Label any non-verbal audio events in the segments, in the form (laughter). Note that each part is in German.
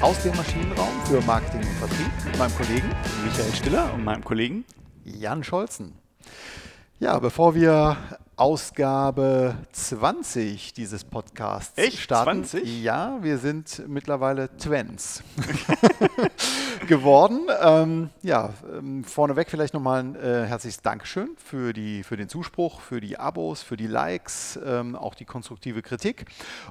aus dem Maschinenraum für Marketing und Vertrieb mit meinem Kollegen Michael Stiller und meinem Kollegen Jan Scholzen. Ja, bevor wir Ausgabe 20 dieses Podcasts Echt? starten. 20? Ja, wir sind mittlerweile Twens (laughs) geworden. Ähm, ja, ähm, vorneweg vielleicht nochmal ein äh, herzliches Dankeschön für, die, für den Zuspruch, für die Abos, für die Likes, ähm, auch die konstruktive Kritik.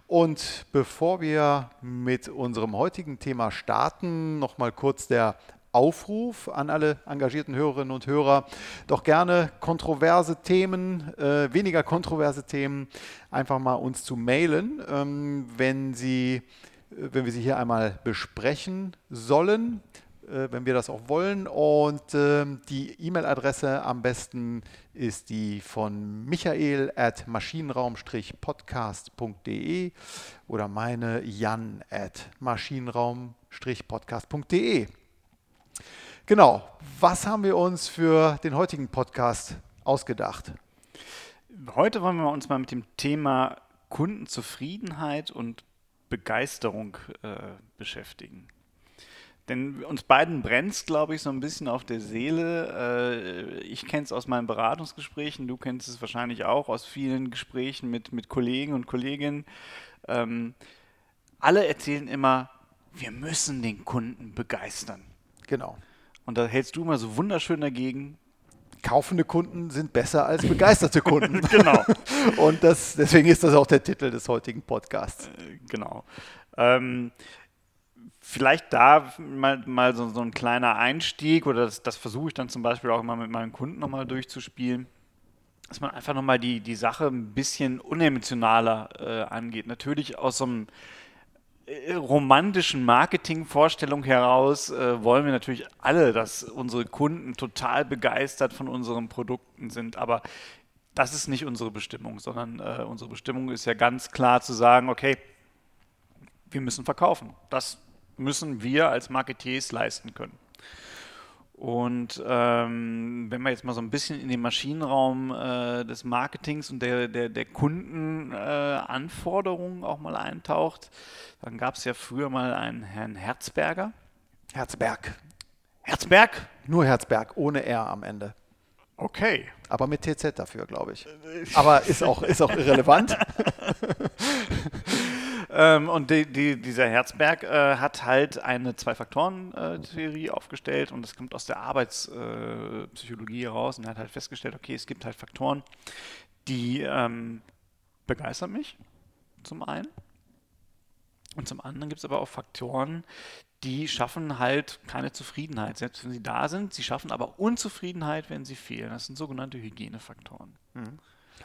Und bevor wir mit unserem heutigen Thema starten, nochmal kurz der Aufruf an alle engagierten Hörerinnen und Hörer, doch gerne kontroverse Themen, äh, weniger kontroverse Themen, einfach mal uns zu mailen, ähm, wenn Sie, äh, wenn wir sie hier einmal besprechen sollen, äh, wenn wir das auch wollen. Und ähm, die E-Mail-Adresse am besten ist die von michael at maschinenraum-podcast.de oder meine jan at maschinenraum-podcast.de. Genau. Was haben wir uns für den heutigen Podcast ausgedacht? Heute wollen wir uns mal mit dem Thema Kundenzufriedenheit und Begeisterung äh, beschäftigen. Denn uns beiden brennt es, glaube ich, so ein bisschen auf der Seele. Äh, ich kenne es aus meinen Beratungsgesprächen, du kennst es wahrscheinlich auch aus vielen Gesprächen mit, mit Kollegen und Kolleginnen. Ähm, alle erzählen immer, wir müssen den Kunden begeistern. Genau. Und da hältst du mal so wunderschön dagegen. Kaufende Kunden sind besser als begeisterte Kunden. (laughs) genau. (laughs) Und das, deswegen ist das auch der Titel des heutigen Podcasts. Äh, genau. Ähm, vielleicht da mal, mal so, so, ein kleiner Einstieg oder das, das versuche ich dann zum Beispiel auch immer mit meinen Kunden nochmal durchzuspielen, dass man einfach nochmal die, die Sache ein bisschen unemotionaler äh, angeht. Natürlich aus so einem romantischen Marketingvorstellung heraus äh, wollen wir natürlich alle, dass unsere Kunden total begeistert von unseren Produkten sind. Aber das ist nicht unsere Bestimmung, sondern äh, unsere Bestimmung ist ja ganz klar zu sagen, okay, wir müssen verkaufen. Das müssen wir als Marketeers leisten können. Und ähm, wenn man jetzt mal so ein bisschen in den Maschinenraum äh, des Marketings und der, der, der Kundenanforderungen äh, auch mal eintaucht, dann gab es ja früher mal einen Herrn Herzberger. Herzberg. Herzberg? Nur Herzberg, ohne R am Ende. Okay. Aber mit TZ dafür, glaube ich. Aber ist auch, ist auch irrelevant. (laughs) Ähm, und die, die, dieser Herzberg äh, hat halt eine Zwei-Faktoren-Theorie aufgestellt und das kommt aus der Arbeitspsychologie heraus und hat halt festgestellt, okay, es gibt halt Faktoren, die ähm, begeistern mich, zum einen. Und zum anderen gibt es aber auch Faktoren, die schaffen halt keine Zufriedenheit, selbst wenn sie da sind. Sie schaffen aber Unzufriedenheit, wenn sie fehlen. Das sind sogenannte Hygienefaktoren. Mhm.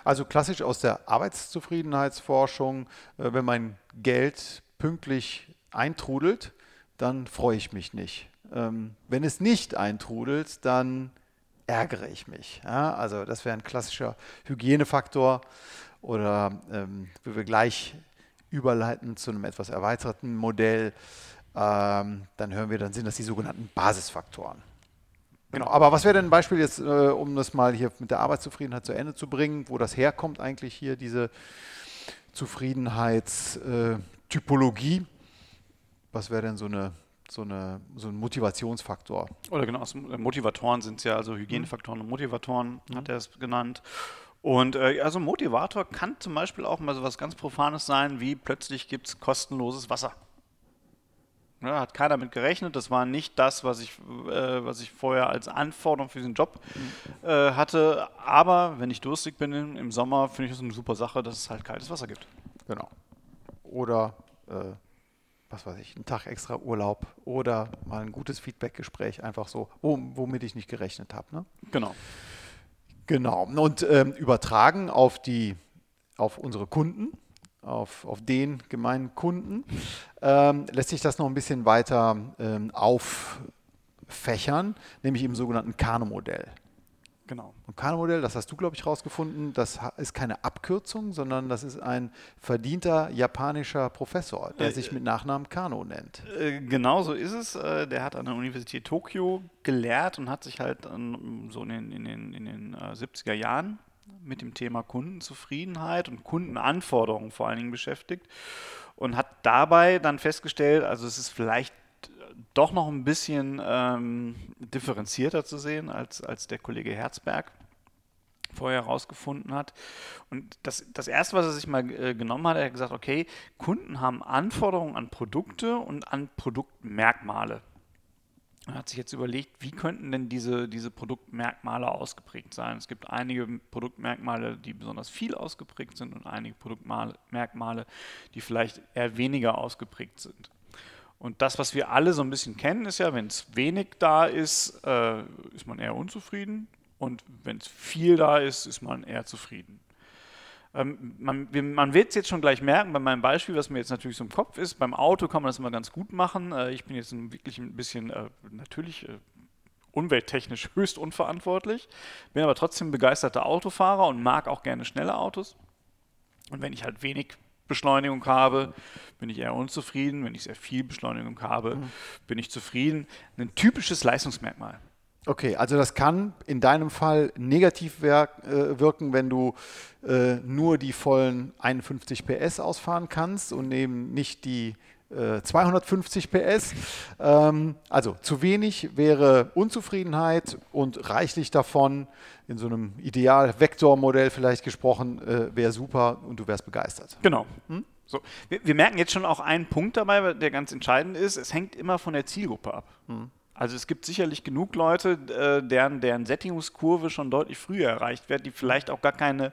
Also klassisch aus der Arbeitszufriedenheitsforschung, äh, wenn mein Geld pünktlich eintrudelt, dann freue ich mich nicht. Ähm, wenn es nicht eintrudelt, dann ärgere ich mich. Also das wäre ein klassischer Hygienefaktor oder ähm, wir gleich überleiten zu einem etwas erweiterten Modell, ähm, dann hören wir, dann sind das die sogenannten Basisfaktoren. Genau, aber was wäre denn ein Beispiel jetzt, äh, um das mal hier mit der Arbeitszufriedenheit zu Ende zu bringen, wo das herkommt eigentlich hier, diese Zufriedenheitstypologie? Was wäre denn so eine so, eine, so ein Motivationsfaktor. Oder genau, äh, Motivatoren sind es ja, also Hygienefaktoren mhm. und Motivatoren mhm. hat er es genannt. Und äh, also Motivator kann zum Beispiel auch mal so was ganz Profanes sein, wie plötzlich gibt es kostenloses Wasser. Ja, hat keiner mit gerechnet. Das war nicht das, was ich, äh, was ich vorher als Anforderung für diesen Job äh, hatte. Aber wenn ich durstig bin im Sommer, finde ich das eine super Sache, dass es halt kaltes Wasser gibt. Genau. Oder, äh, was weiß ich, einen Tag extra Urlaub oder mal ein gutes Feedbackgespräch, einfach so, womit ich nicht gerechnet habe. Ne? Genau. Genau. Und ähm, übertragen auf die auf unsere Kunden auf, auf den gemeinen Kunden, ähm, lässt sich das noch ein bisschen weiter ähm, auffächern, nämlich im sogenannten Kano-Modell. Genau. Und Kano-Modell, das hast du, glaube ich, rausgefunden, das ist keine Abkürzung, sondern das ist ein verdienter japanischer Professor, der äh, sich mit Nachnamen Kano nennt. Äh, genau so ist es. Äh, der hat an der Universität Tokio gelehrt und hat sich halt so in den, in den, in den 70er Jahren mit dem Thema Kundenzufriedenheit und Kundenanforderungen vor allen Dingen beschäftigt und hat dabei dann festgestellt, also es ist vielleicht doch noch ein bisschen ähm, differenzierter zu sehen als, als der Kollege Herzberg vorher herausgefunden hat. Und das, das Erste, was er sich mal äh, genommen hat, er hat gesagt, okay, Kunden haben Anforderungen an Produkte und an Produktmerkmale. Er hat sich jetzt überlegt, wie könnten denn diese, diese Produktmerkmale ausgeprägt sein. Es gibt einige Produktmerkmale, die besonders viel ausgeprägt sind und einige Produktmerkmale, die vielleicht eher weniger ausgeprägt sind. Und das, was wir alle so ein bisschen kennen, ist ja, wenn es wenig da ist, äh, ist man eher unzufrieden. Und wenn es viel da ist, ist man eher zufrieden. Ähm, man, man wird es jetzt schon gleich merken, bei meinem Beispiel, was mir jetzt natürlich so im Kopf ist. Beim Auto kann man das immer ganz gut machen. Äh, ich bin jetzt wirklich ein bisschen, äh, natürlich äh, umwelttechnisch (laughs) höchst unverantwortlich, bin aber trotzdem begeisterter Autofahrer und mag auch gerne schnelle Autos. Und wenn ich halt wenig Beschleunigung habe, bin ich eher unzufrieden. Wenn ich sehr viel Beschleunigung habe, mhm. bin ich zufrieden. Ein typisches Leistungsmerkmal. Okay, also das kann in deinem Fall negativ äh, wirken, wenn du äh, nur die vollen 51 PS ausfahren kannst und eben nicht die äh, 250 PS. Ähm, also zu wenig wäre Unzufriedenheit und reichlich davon, in so einem Ideal-Vektor-Modell vielleicht gesprochen, äh, wäre super und du wärst begeistert. Genau. Hm? So. Wir, wir, merken jetzt schon auch einen Punkt dabei, der ganz entscheidend ist, es hängt immer von der Zielgruppe ab. Hm. Also es gibt sicherlich genug Leute, äh, deren, deren Sättigungskurve schon deutlich früher erreicht wird, die vielleicht auch gar keine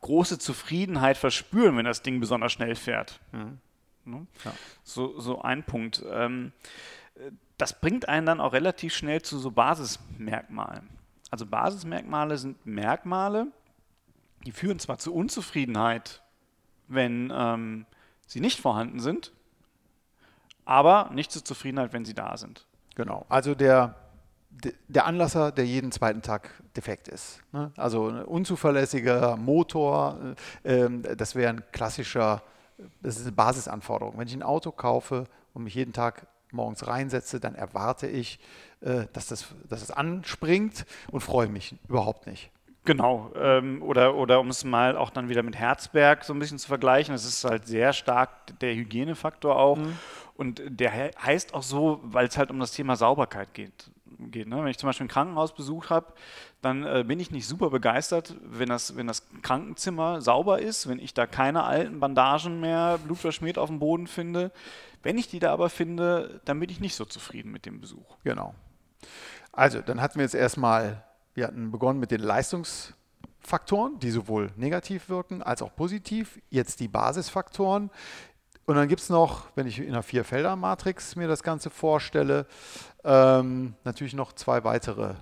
große Zufriedenheit verspüren, wenn das Ding besonders schnell fährt. Mhm. Ne? Ja. So, so ein Punkt. Ähm, das bringt einen dann auch relativ schnell zu so Basismerkmalen. Also Basismerkmale sind Merkmale, die führen zwar zu Unzufriedenheit, wenn ähm, sie nicht vorhanden sind, aber nicht zu Zufriedenheit, wenn sie da sind. Genau. Also der, der Anlasser, der jeden zweiten Tag defekt ist. Ne? Also ein unzuverlässiger Motor, äh, ähm, das wäre ein klassischer, das ist eine Basisanforderung. Wenn ich ein Auto kaufe und mich jeden Tag morgens reinsetze, dann erwarte ich, äh, dass, das, dass das anspringt und freue mich überhaupt nicht. Genau, ähm, oder, oder um es mal auch dann wieder mit Herzberg so ein bisschen zu vergleichen, das ist halt sehr stark der Hygienefaktor auch. Mhm. Und der heißt auch so, weil es halt um das Thema Sauberkeit geht. geht ne? Wenn ich zum Beispiel ein Krankenhaus besucht habe, dann äh, bin ich nicht super begeistert, wenn das, wenn das Krankenzimmer sauber ist, wenn ich da keine alten Bandagen mehr blutverschmiert auf dem Boden finde. Wenn ich die da aber finde, dann bin ich nicht so zufrieden mit dem Besuch. Genau. Also, dann hatten wir jetzt erstmal, wir hatten begonnen mit den Leistungsfaktoren, die sowohl negativ wirken als auch positiv. Jetzt die Basisfaktoren. Und dann gibt es noch, wenn ich in einer Vier-Felder-Matrix mir das Ganze vorstelle, ähm, natürlich noch zwei weitere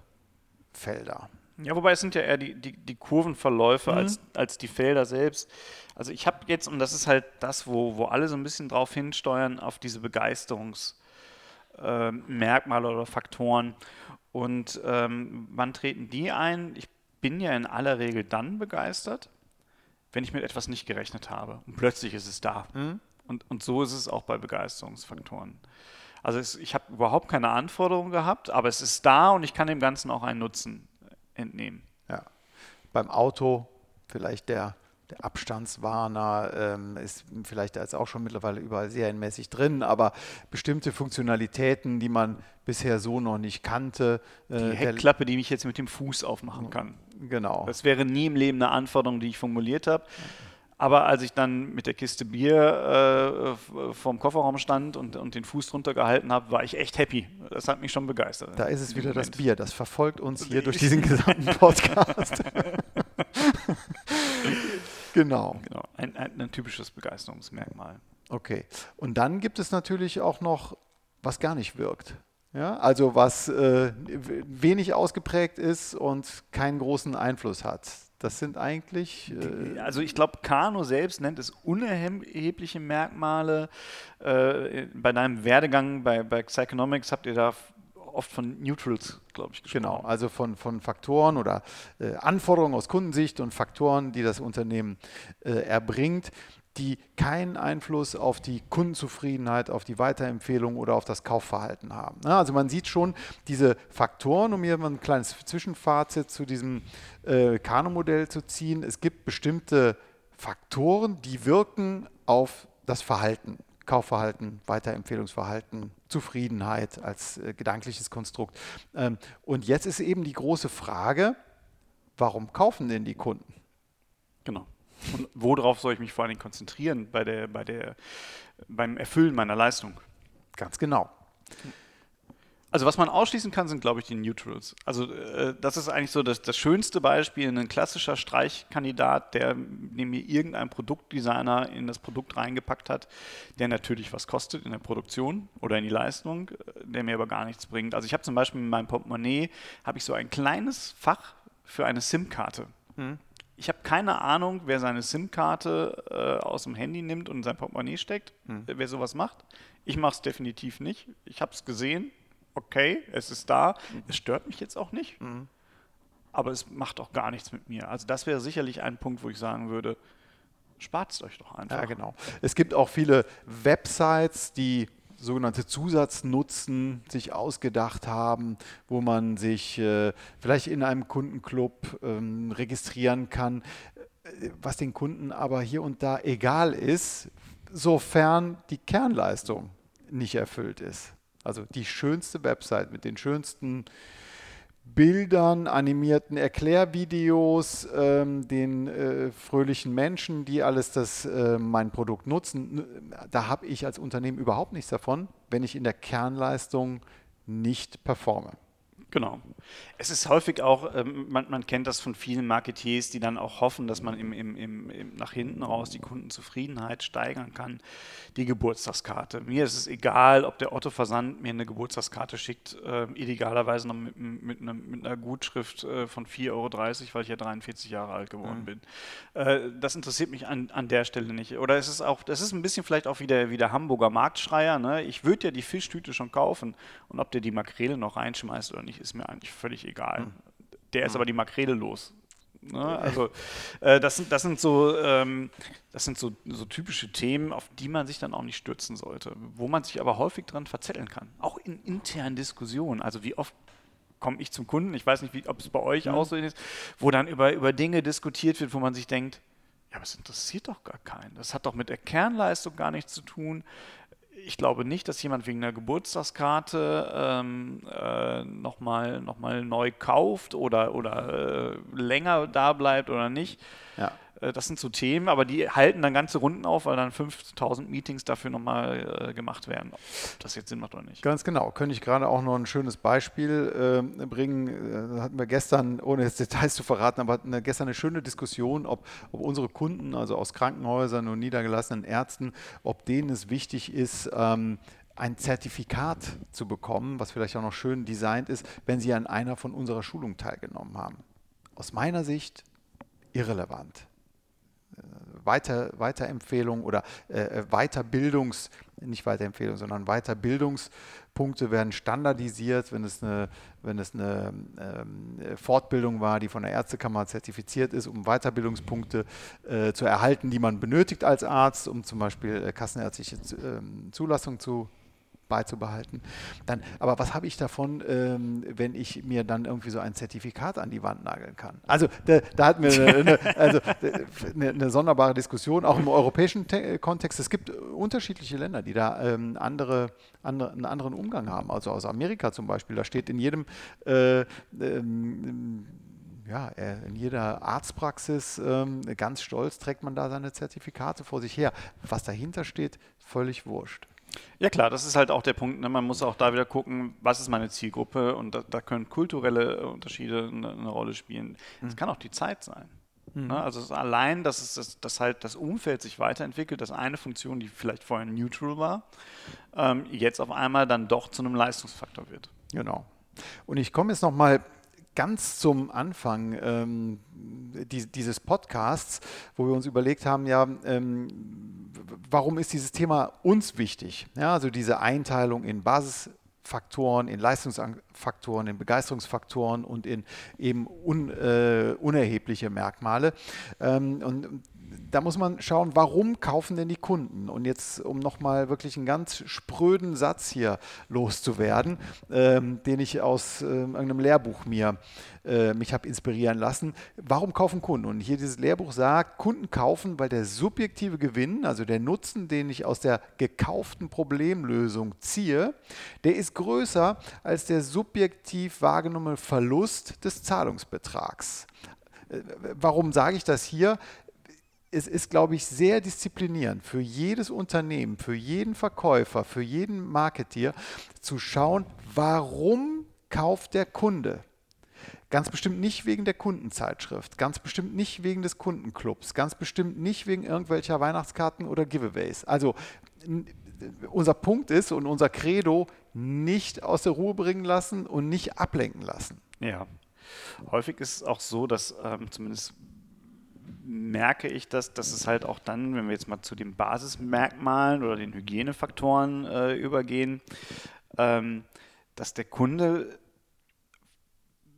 Felder. Ja, wobei es sind ja eher die, die, die Kurvenverläufe mhm. als, als die Felder selbst. Also ich habe jetzt, und das ist halt das, wo, wo alle so ein bisschen drauf hinsteuern, auf diese Begeisterungsmerkmale äh, oder Faktoren. Und ähm, wann treten die ein? Ich bin ja in aller Regel dann begeistert, wenn ich mit etwas nicht gerechnet habe. Und plötzlich ist es da. Mhm. Und, und so ist es auch bei Begeisterungsfaktoren. Also es, ich habe überhaupt keine Anforderungen gehabt, aber es ist da und ich kann dem Ganzen auch einen Nutzen entnehmen. Ja. Beim Auto vielleicht der, der Abstandswarner ähm, ist vielleicht jetzt auch schon mittlerweile überall serienmäßig drin, aber bestimmte Funktionalitäten, die man bisher so noch nicht kannte. Äh, die Heckklappe, die ich jetzt mit dem Fuß aufmachen kann. Genau. Das wäre nie im Leben eine Anforderung, die ich formuliert habe. Aber als ich dann mit der Kiste Bier äh, vorm Kofferraum stand und, und den Fuß drunter gehalten habe, war ich echt happy. Das hat mich schon begeistert. Da ist es wieder das Bier, das verfolgt uns hier durch diesen gesamten Podcast. (laughs) genau. genau. Ein, ein, ein typisches Begeisterungsmerkmal. Okay. Und dann gibt es natürlich auch noch, was gar nicht wirkt. Ja, also was äh, wenig ausgeprägt ist und keinen großen Einfluss hat. Das sind eigentlich. Äh also ich glaube, Kano selbst nennt es unerhebliche Merkmale. Äh, bei deinem Werdegang bei, bei Psychonomics habt ihr da oft von Neutrals, glaube ich, gesprochen. Genau, also von, von Faktoren oder äh, Anforderungen aus Kundensicht und Faktoren, die das Unternehmen äh, erbringt. Die keinen Einfluss auf die Kundenzufriedenheit, auf die Weiterempfehlung oder auf das Kaufverhalten haben. Also man sieht schon diese Faktoren, um hier mal ein kleines Zwischenfazit zu diesem äh, Kano-Modell zu ziehen. Es gibt bestimmte Faktoren, die wirken auf das Verhalten. Kaufverhalten, Weiterempfehlungsverhalten, Zufriedenheit als äh, gedankliches Konstrukt. Ähm, und jetzt ist eben die große Frage, warum kaufen denn die Kunden? Genau. Und worauf soll ich mich vor allen Dingen konzentrieren bei der, bei der, beim Erfüllen meiner Leistung? Ganz genau. Also was man ausschließen kann, sind, glaube ich, die Neutrals. Also äh, das ist eigentlich so das, das schönste Beispiel, ein klassischer Streichkandidat, der mir irgendein Produktdesigner in das Produkt reingepackt hat, der natürlich was kostet in der Produktion oder in die Leistung, äh, der mir aber gar nichts bringt. Also ich habe zum Beispiel in meinem Portemonnaie, habe ich so ein kleines Fach für eine SIM-Karte. Hm. Ich habe keine Ahnung, wer seine SIM-Karte äh, aus dem Handy nimmt und in sein Portemonnaie steckt, hm. wer sowas macht. Ich mache es definitiv nicht. Ich habe es gesehen, okay, es ist da, mhm. es stört mich jetzt auch nicht, mhm. aber es macht auch gar nichts mit mir. Also das wäre sicherlich ein Punkt, wo ich sagen würde, spart es euch doch einfach. Ja, genau. Es gibt auch viele Websites, die sogenannte Zusatznutzen sich ausgedacht haben, wo man sich äh, vielleicht in einem Kundenclub ähm, registrieren kann, äh, was den Kunden aber hier und da egal ist, sofern die Kernleistung nicht erfüllt ist. Also die schönste Website mit den schönsten Bildern, animierten Erklärvideos, ähm, den äh, fröhlichen Menschen, die alles das äh, mein Produkt nutzen. Da habe ich als Unternehmen überhaupt nichts davon, wenn ich in der Kernleistung nicht performe. Genau. Es ist häufig auch, ähm, man, man, kennt das von vielen Marketeers, die dann auch hoffen, dass man im, im, im, nach hinten raus die Kundenzufriedenheit steigern kann. Die Geburtstagskarte. Mir ist es egal, ob der Otto Versand mir eine Geburtstagskarte schickt, äh, idealerweise noch mit, mit, einer, mit einer Gutschrift äh, von 4,30 Euro, weil ich ja 43 Jahre alt geworden mhm. bin. Äh, das interessiert mich an, an der Stelle nicht. Oder es ist auch, das ist ein bisschen vielleicht auch wie der, wie der Hamburger Marktschreier. Ne? Ich würde ja die Fischtüte schon kaufen und ob der die Makrele noch reinschmeißt oder nicht, ist mir eigentlich völlig egal. Hm. Der ist hm. aber die Makrele los. Ne? Also äh, das sind, das sind so, ähm, das sind so, so typische Themen, auf die man sich dann auch nicht stürzen sollte, wo man sich aber häufig dran verzetteln kann. Auch in internen Diskussionen. Also wie oft komme ich zum Kunden, ich weiß nicht, ob es bei euch mhm. auch so ist, wo dann über, über Dinge diskutiert wird, wo man sich denkt, ja, aber es interessiert doch gar keinen. Das hat doch mit der Kernleistung gar nichts zu tun ich glaube nicht, dass jemand wegen einer Geburtstagskarte ähm, äh, nochmal noch mal neu kauft oder, oder äh, länger da bleibt oder nicht. Ja. Äh, das sind so Themen, aber die halten dann ganze Runden auf, weil dann 5000 Meetings dafür nochmal äh, gemacht werden. Ob das jetzt Sinn macht oder nicht. Ganz genau. Könnte ich gerade auch noch ein schönes Beispiel äh, bringen. Äh, hatten wir gestern, ohne jetzt Details zu verraten, aber hatten wir gestern eine schöne Diskussion, ob, ob unsere Kunden, also aus Krankenhäusern und niedergelassenen Ärzten, ob denen es wichtig ist, ähm, ein Zertifikat zu bekommen, was vielleicht auch noch schön designt ist, wenn sie an einer von unserer Schulungen teilgenommen haben. Aus meiner Sicht irrelevant. Weiter, Weiterempfehlung oder äh, Weiterbildungs, nicht Weiterempfehlung, sondern Weiterbildungspunkte werden standardisiert, wenn es eine, wenn es eine ähm, Fortbildung war, die von der Ärztekammer zertifiziert ist, um Weiterbildungspunkte äh, zu erhalten, die man benötigt als Arzt, um zum Beispiel äh, kassenärztliche äh, Zulassung zu beizubehalten. Dann, aber was habe ich davon, ähm, wenn ich mir dann irgendwie so ein Zertifikat an die Wand nageln kann? Also da, da hatten wir eine, also, eine, eine, sonderbare Diskussion, auch im europäischen Te Kontext. Es gibt unterschiedliche Länder, die da ähm, andere, andere, einen anderen Umgang haben. Also aus Amerika zum Beispiel, da steht in jedem äh, ähm, ja, in jeder Arztpraxis ähm, ganz stolz trägt man da seine Zertifikate vor sich her. Was dahinter steht, völlig wurscht. Ja klar, das ist halt auch der Punkt. Ne? Man muss auch da wieder gucken, was ist meine Zielgruppe und da, da können kulturelle Unterschiede eine, eine Rolle spielen. Es mhm. kann auch die Zeit sein. Mhm. Ne? Also allein, dass, es, dass, dass, halt das Umfeld sich weiterentwickelt, dass eine Funktion, die vielleicht vorher neutral war, ähm, jetzt auf einmal dann doch zu einem Leistungsfaktor wird. Genau. Und ich komme jetzt nochmal ganz zum Anfang ähm, die, dieses Podcasts, wo wir uns überlegt haben, ja, ähm, warum ist dieses Thema uns wichtig? Ja, also diese Einteilung in Basisfaktoren, in Leistungsfaktoren, in Begeisterungsfaktoren und in eben un, äh, unerhebliche Merkmale. Ähm, und da muss man schauen, warum kaufen denn die Kunden? Und jetzt, um nochmal wirklich einen ganz spröden Satz hier loszuwerden, ähm, den ich aus äh, irgendeinem Lehrbuch mir äh, mich habe inspirieren lassen. Warum kaufen Kunden? Und hier dieses Lehrbuch sagt, Kunden kaufen, weil der subjektive Gewinn, also der Nutzen, den ich aus der gekauften Problemlösung ziehe, der ist größer als der subjektiv wahrgenommene Verlust des Zahlungsbetrags. Äh, warum sage ich das hier? Es ist, glaube ich, sehr disziplinierend für jedes Unternehmen, für jeden Verkäufer, für jeden Marketier zu schauen, warum kauft der Kunde? Ganz bestimmt nicht wegen der Kundenzeitschrift, ganz bestimmt nicht wegen des Kundenclubs, ganz bestimmt nicht wegen irgendwelcher Weihnachtskarten oder Giveaways. Also unser Punkt ist und unser Credo, nicht aus der Ruhe bringen lassen und nicht ablenken lassen. Ja. Häufig ist es auch so, dass ähm, zumindest merke ich das, dass es halt auch dann, wenn wir jetzt mal zu den Basismerkmalen oder den Hygienefaktoren äh, übergehen, ähm, dass der Kunde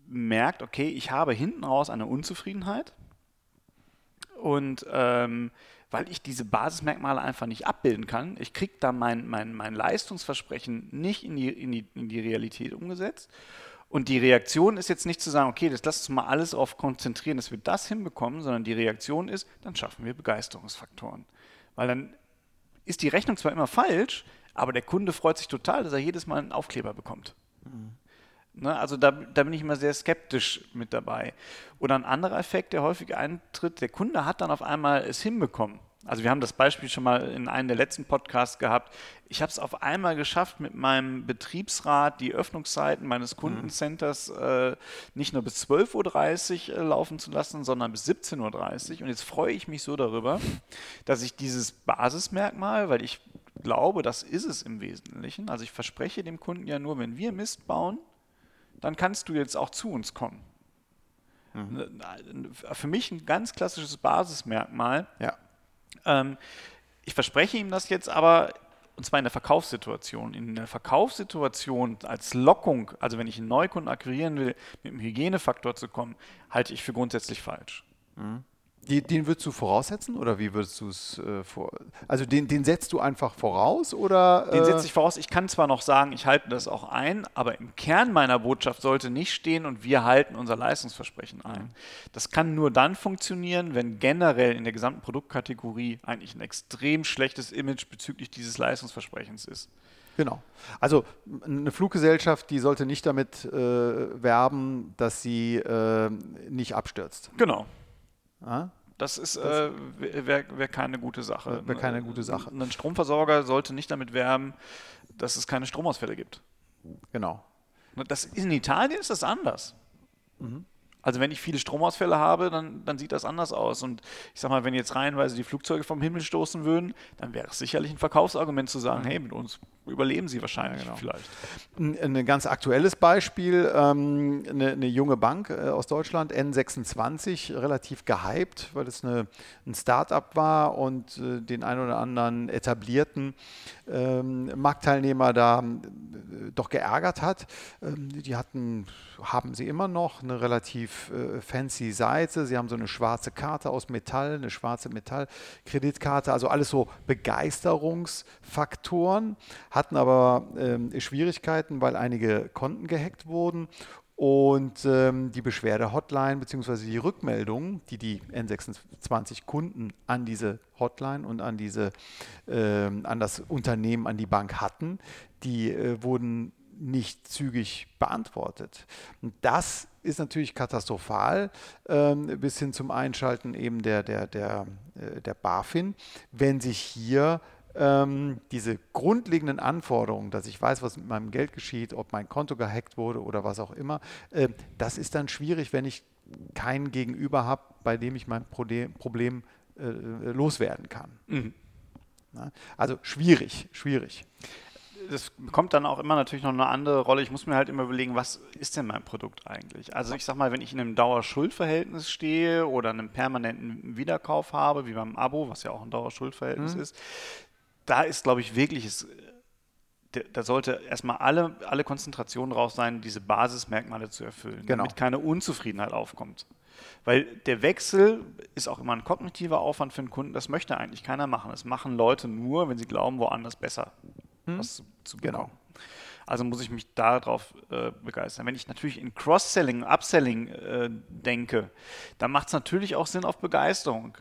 merkt, okay, ich habe hinten raus eine Unzufriedenheit und ähm, weil ich diese Basismerkmale einfach nicht abbilden kann, ich kriege da mein, mein, mein Leistungsversprechen nicht in die, in, die, in die Realität umgesetzt. Und die Reaktion ist jetzt nicht zu sagen, okay, das lass uns mal alles auf konzentrieren, dass wir das hinbekommen, sondern die Reaktion ist, dann schaffen wir Begeisterungsfaktoren. Weil dann ist die Rechnung zwar immer falsch, aber der Kunde freut sich total, dass er jedes Mal einen Aufkleber bekommt. Mhm. Ne, also da, da, bin ich immer sehr skeptisch mit dabei. Oder ein anderer Effekt, der häufig eintritt, der Kunde hat dann auf einmal es hinbekommen. Also wir haben das Beispiel schon mal in einem der letzten Podcasts gehabt. Ich habe es auf einmal geschafft, mit meinem Betriebsrat die Öffnungszeiten meines mhm. Kundencenters äh, nicht nur bis 12.30 Uhr äh, laufen zu lassen, sondern bis 17.30 Uhr. Und jetzt freue ich mich so darüber, dass ich dieses Basismerkmal, weil ich glaube, das ist es im Wesentlichen. Also ich verspreche dem Kunden ja nur, wenn wir Mist bauen, dann kannst du jetzt auch zu uns kommen. Mhm. Für mich ein ganz klassisches Basismerkmal. Ja. Ähm, ich verspreche ihm das jetzt aber, und zwar in der Verkaufssituation. In der Verkaufssituation als Lockung, also wenn ich einen Neukunden akquirieren will, mit einem Hygienefaktor zu kommen, halte ich für grundsätzlich falsch. Mhm. Den würdest du voraussetzen oder wie würdest du es äh, vor? Also den, den setzt du einfach voraus oder? Äh den setze ich voraus. Ich kann zwar noch sagen, ich halte das auch ein, aber im Kern meiner Botschaft sollte nicht stehen und wir halten unser Leistungsversprechen ein. Das kann nur dann funktionieren, wenn generell in der gesamten Produktkategorie eigentlich ein extrem schlechtes Image bezüglich dieses Leistungsversprechens ist. Genau. Also eine Fluggesellschaft, die sollte nicht damit äh, werben, dass sie äh, nicht abstürzt. Genau. Ja? Das ist äh, wäre wär keine gute Sache. Wäre keine gute Sache. Ein Stromversorger sollte nicht damit werben, dass es keine Stromausfälle gibt. Genau. Das, in Italien ist das anders. Mhm. Also wenn ich viele Stromausfälle habe, dann, dann sieht das anders aus. Und ich sag mal, wenn jetzt reihenweise die Flugzeuge vom Himmel stoßen würden, dann wäre es sicherlich ein Verkaufsargument zu sagen, mhm. hey, mit uns überleben sie wahrscheinlich genau. vielleicht. Ein, ein, ganz aktuelles Beispiel, ähm, eine, eine, junge Bank äh, aus Deutschland, N26, relativ gehypt, weil es eine, ein Start-up war und äh, den ein oder anderen etablierten ähm, Marktteilnehmer da äh, doch geärgert hat. Ähm, die hatten, haben sie immer noch, eine relativ äh, fancy Seite. Sie haben so eine schwarze Karte aus Metall, eine schwarze Metallkreditkarte, also alles so Begeisterungsfaktoren, hatten aber ähm, Schwierigkeiten, weil einige Konten gehackt wurden und ähm, die Beschwerde-Hotline bzw. die Rückmeldungen, die die N26-Kunden an diese Hotline und an, diese, ähm, an das Unternehmen, an die Bank hatten, die äh, wurden nicht zügig beantwortet. Und das ist natürlich katastrophal, ähm, bis hin zum Einschalten eben der, der, der, äh, der BaFin, wenn sich hier ähm, diese grundlegenden Anforderungen, dass ich weiß, was mit meinem Geld geschieht, ob mein Konto gehackt wurde oder was auch immer, äh, das ist dann schwierig, wenn ich keinen Gegenüber habe, bei dem ich mein Problem, Problem äh, loswerden kann. Mhm. Na? Also schwierig, schwierig das kommt dann auch immer natürlich noch eine andere Rolle. Ich muss mir halt immer überlegen, was ist denn mein Produkt eigentlich? Also ich sag mal, wenn ich in einem Dauerschuldverhältnis stehe oder einen permanenten Wiederkauf habe, wie beim Abo, was ja auch ein Dauerschuldverhältnis mhm. ist, da ist, glaube ich, wirklich, es, da sollte erstmal alle, alle Konzentration drauf sein, diese Basismerkmale zu erfüllen, genau. damit keine Unzufriedenheit aufkommt. Weil der Wechsel ist auch immer ein kognitiver Aufwand für den Kunden. Das möchte eigentlich keiner machen. Das machen Leute nur, wenn sie glauben, woanders besser hm. was zu, zu. Genau. Also muss ich mich darauf äh, begeistern. Wenn ich natürlich in Cross-Selling, Upselling äh, denke, dann macht es natürlich auch Sinn, auf Begeisterung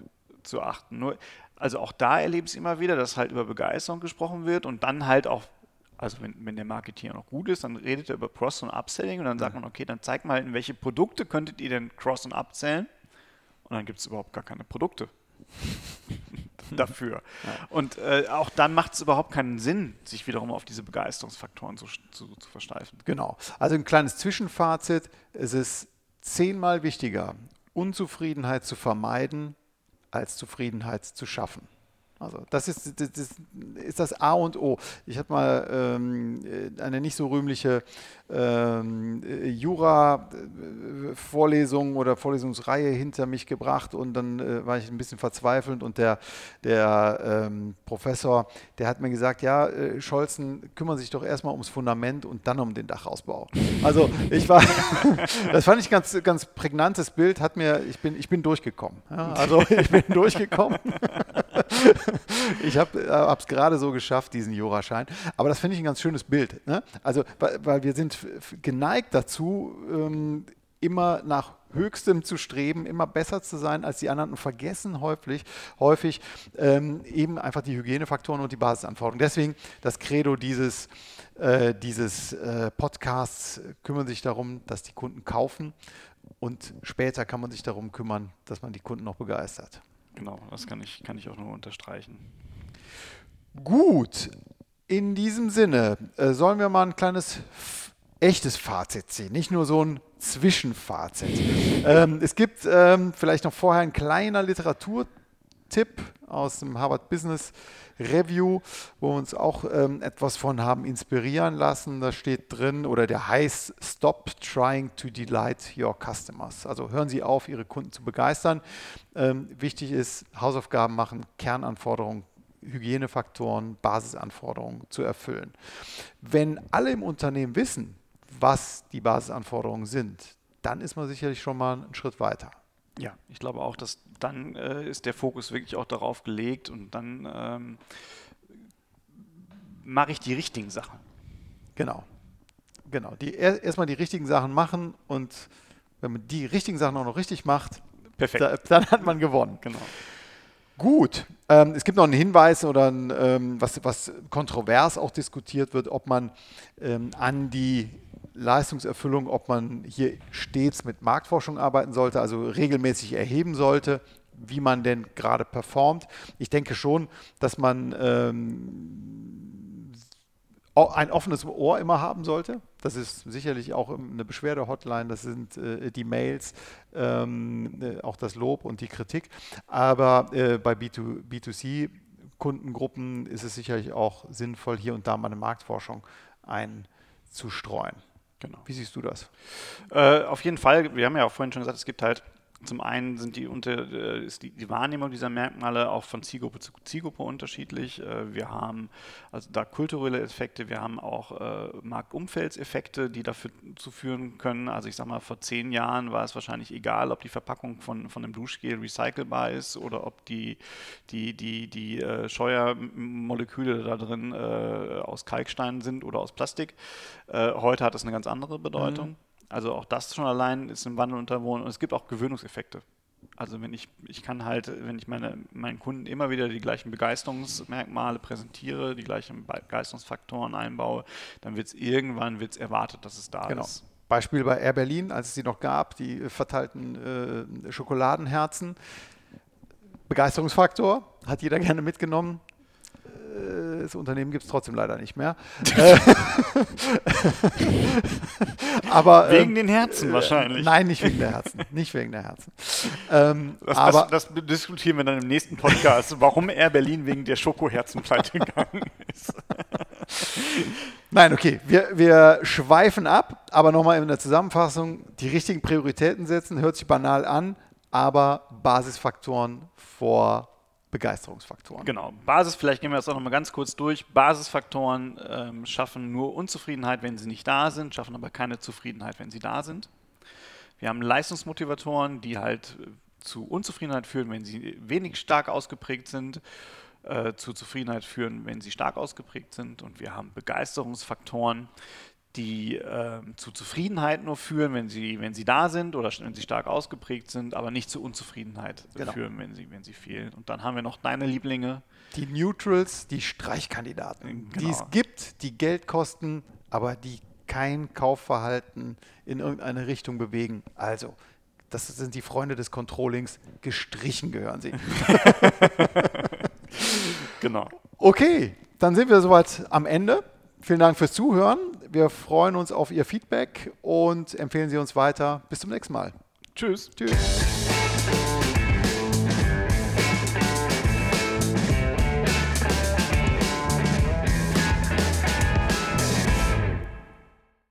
zu achten. Nur, also auch da erlebe ich es immer wieder, dass halt über Begeisterung gesprochen wird und dann halt auch, also wenn, wenn der Marketeer noch gut ist, dann redet er über Cross- und Upselling und dann sagt man, okay, dann zeig mal, in welche Produkte könntet ihr denn Cross- und Upsellen? Und dann gibt es überhaupt gar keine Produkte. (laughs) dafür. Ja. Und äh, auch dann macht es überhaupt keinen Sinn, sich wiederum auf diese Begeisterungsfaktoren zu, zu, zu versteifen. Genau. Also ein kleines Zwischenfazit. Es ist zehnmal wichtiger, Unzufriedenheit zu vermeiden, als Zufriedenheit zu schaffen. Also das ist, das ist das A und O. Ich hatte mal ähm, eine nicht so rühmliche ähm, Jura-Vorlesung oder Vorlesungsreihe hinter mich gebracht und dann äh, war ich ein bisschen verzweifelnd und der, der ähm, Professor, der hat mir gesagt, ja, äh, Scholzen, kümmern sich doch erstmal ums Fundament und dann um den Dachausbau. Also ich war, (laughs) das fand ich ganz, ganz prägnantes Bild, hat mir, ich bin, ich bin durchgekommen. Ja, also ich bin durchgekommen. (laughs) (laughs) ich habe es äh, gerade so geschafft, diesen Juraschein. Aber das finde ich ein ganz schönes Bild. Ne? Also, weil, wir sind geneigt dazu, ähm, immer nach Höchstem zu streben, immer besser zu sein als die anderen und vergessen häufig, häufig ähm, eben einfach die Hygienefaktoren und die Basisanforderungen. Deswegen das Credo dieses, äh, dieses äh, Podcasts kümmern sich darum, dass die Kunden kaufen und später kann man sich darum kümmern, dass man die Kunden noch begeistert. Genau, das kann ich, kann ich auch nur unterstreichen. Gut, in diesem Sinne äh, sollen wir mal ein kleines echtes Fazit ziehen, nicht nur so ein Zwischenfazit. ähm, es gibt ähm, vielleicht noch vorher ein kleiner Literaturtipp aus dem Harvard Business Review, wo wir uns auch ähm, etwas von haben inspirieren lassen. Da steht drin, oder der heißt Stop Trying to Delight Your Customers. Also hören Sie auf, Ihre Kunden zu begeistern. Ähm, wichtig ist, Hausaufgaben machen, Kernanforderungen Hygienefaktoren, Basisanforderungen zu erfüllen. Wenn alle im Unternehmen wissen, was die Basisanforderungen sind, dann ist man sicherlich schon mal einen Schritt weiter. Ja, ich glaube auch, dass dann äh, ist der Fokus wirklich auch darauf gelegt und dann ähm, mache ich die richtigen Sachen. Genau. Genau. Die, erstmal die richtigen Sachen machen und wenn man die richtigen Sachen auch noch richtig macht. Da, dann hat man gewonnen. (laughs) Genau. Gut. Ähm, es gibt noch einen Hinweis oder ein, ähm, was, was kontrovers auch diskutiert wird, ob man ähm, an die Leistungserfüllung, ob man hier stets mit Marktforschung arbeiten sollte, also regelmäßig erheben sollte, wie man denn gerade performt. Ich denke schon, dass man ähm, ein offenes Ohr immer haben sollte. Das ist sicherlich auch eine Beschwerde-Hotline, das sind äh, die Mails, ähm, äh, auch das Lob und die Kritik. Aber äh, bei B2, B2C Kundengruppen ist es sicherlich auch sinnvoll, hier und da mal eine Marktforschung einzustreuen. Genau. Wie siehst du das? Äh, auf jeden Fall, wir haben ja auch vorhin schon gesagt, es gibt halt zum einen sind die unter, äh, ist die, die, Wahrnehmung dieser Merkmale auch von Zielgruppe zu Zielgruppe unterschiedlich. Äh, wir haben also da kulturelle Effekte, wir haben auch äh, Marktumfeldseffekte, die dafür zu führen können. Also ich sage mal, vor zehn Jahren war es wahrscheinlich egal, ob die Verpackung von, von einem Duschgel recycelbar ist oder ob die, die, die, die Scheuermoleküle da drin aus Kalkstein sind oder aus Plastik. Heute hat das eine ganz andere Bedeutung. Mhm. Also auch das schon allein ist im Wandel unterwohnt und es gibt auch Gewöhnungseffekte. Also wenn ich, ich kann halt, wenn ich meine, meinen Kunden immer wieder die gleichen Begeisterungsmerkmale präsentiere, die gleichen Begeisterungsfaktoren einbaue, dann wird es irgendwann wird's erwartet, dass es da genau. ist. Beispiel bei Air Berlin, als es sie noch gab, die verteilten äh, Schokoladenherzen. Begeisterungsfaktor, hat jeder gerne mitgenommen das Unternehmen gibt es trotzdem leider nicht mehr. (laughs) aber, wegen ähm, den Herzen wahrscheinlich. Nein, nicht wegen der Herzen. Nicht wegen der Herzen. Ähm, das, aber, das, das, diskutieren wir dann im nächsten Podcast, warum Air Berlin wegen der Schokoherzen pleite gegangen ist. Nein, okay, wir, wir schweifen ab, aber nochmal in der Zusammenfassung, die richtigen Prioritäten setzen, hört sich banal an, aber Basisfaktoren vor Begeisterungsfaktoren. Genau. Basis, vielleicht gehen wir das auch nochmal ganz kurz durch. Basisfaktoren ähm, schaffen nur Unzufriedenheit, wenn sie nicht da sind, schaffen aber keine Zufriedenheit, wenn sie da sind. Wir haben Leistungsmotivatoren, die halt zu Unzufriedenheit führen, wenn sie wenig stark ausgeprägt sind, äh, zu Zufriedenheit führen, wenn sie stark ausgeprägt sind. Und wir haben Begeisterungsfaktoren, die äh, zu Zufriedenheit nur führen, wenn sie, wenn sie da sind oder wenn sie stark ausgeprägt sind, aber nicht zu Unzufriedenheit genau. führen, wenn sie, wenn sie fehlen. Und dann haben wir noch deine Lieblinge. Die Neutrals, die Streichkandidaten, genau. die es gibt, die Geld kosten, aber die kein Kaufverhalten in irgendeine Richtung bewegen. Also, das sind die Freunde des Controllings. Gestrichen gehören sie. (laughs) genau. Okay, dann sind wir soweit am Ende. Vielen Dank fürs Zuhören. Wir freuen uns auf Ihr Feedback und empfehlen Sie uns weiter. Bis zum nächsten Mal. Tschüss. Tschüss.